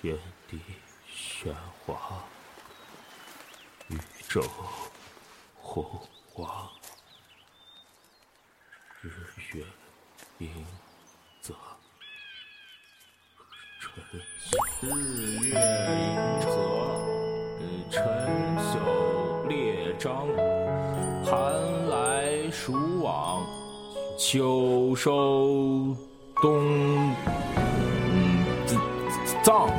天地玄黄，宇宙洪荒，日月阴泽，春日月阴泽，辰宿列张，寒来暑往，秋收冬。藏，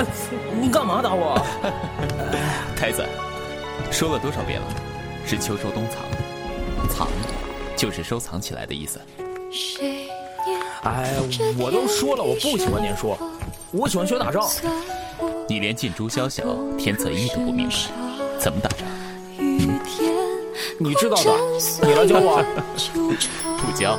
哎，你干嘛打我？太子，说了多少遍了，是秋收冬藏，藏就是收藏起来的意思。哎，我都说了，我不喜欢念书，我喜欢学打仗。你连近朱宵小天策一都不明白，怎么打仗？嗯，你知道的，你来教我。不教。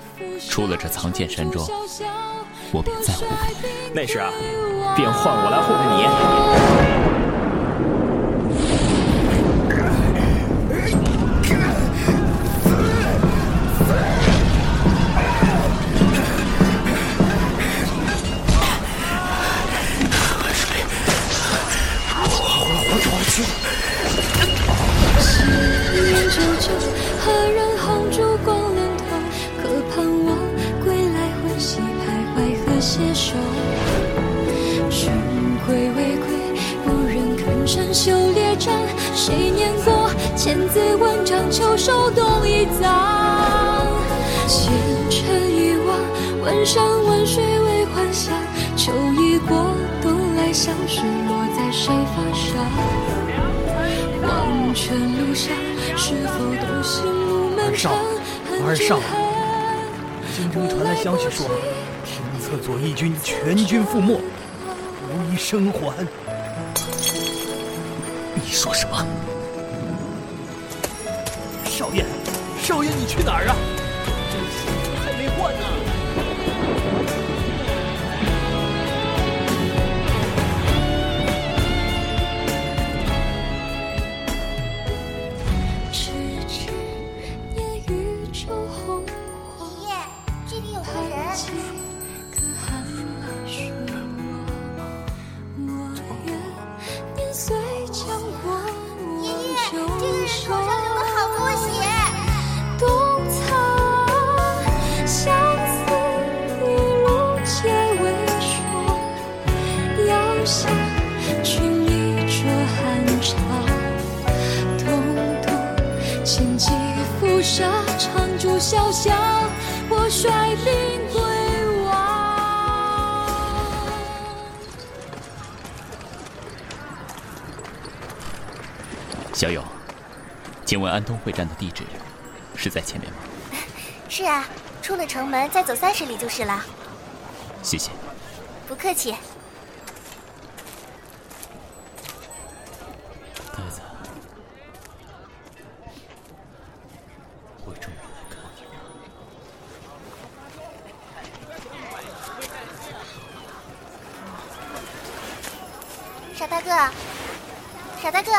出了这藏剑山庄，我便再无别。那时啊，便换我来护着你。秋收冬已藏。前尘已忘，问山问水为还乡。秋已过，冬来相识，落在谁发上？路上，是否独行路漫长？儿上，京城传来消息说，天策左翼军全军覆没，无一生还。你说什么？少爷，少爷，你去哪儿啊？这鞋还没换呢。潇潇，我率兵归王。小友，请问安东会战的地址是在前面吗？是啊，出了城门再走三十里就是了。谢谢。不客气。傻大个，傻大个，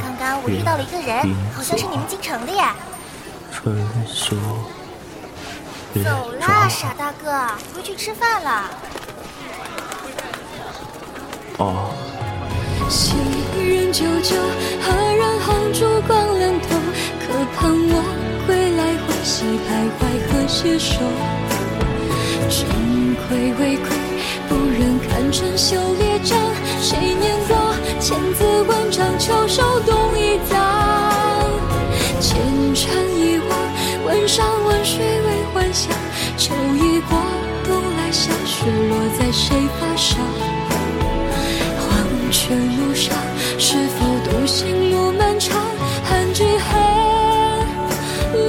刚刚我遇到了一个人，好像是你们京城的耶。春秋。走啦，傻大个，回去吃饭了。哦。昔人久久，何人红烛光冷透？可盼我归来欢喜徘徊，和携手。君归未归，不忍看春秋列张。谁念过千字文章？秋收冬已藏。前尘已忘，问山问水为幻想。秋已过，冬来相识，落在谁发上？黄泉路上，是否独行路漫长？恨只恨，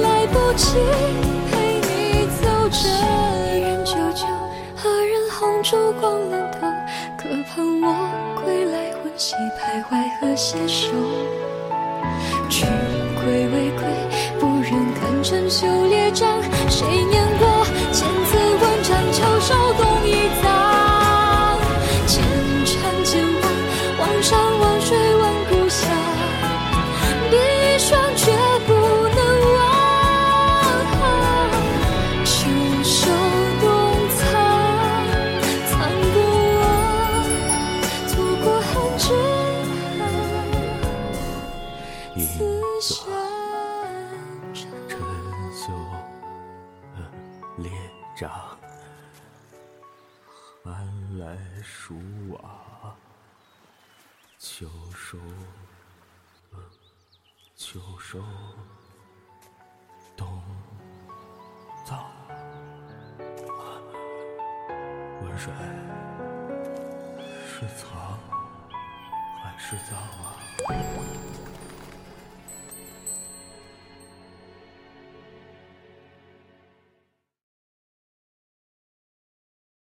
来不及。人红烛光冷透？可盼我归来，魂兮徘徊和携手。君归未归，不忍看陈袖列张，寒来暑往，秋收秋收冬藏。温水是藏还是藏啊？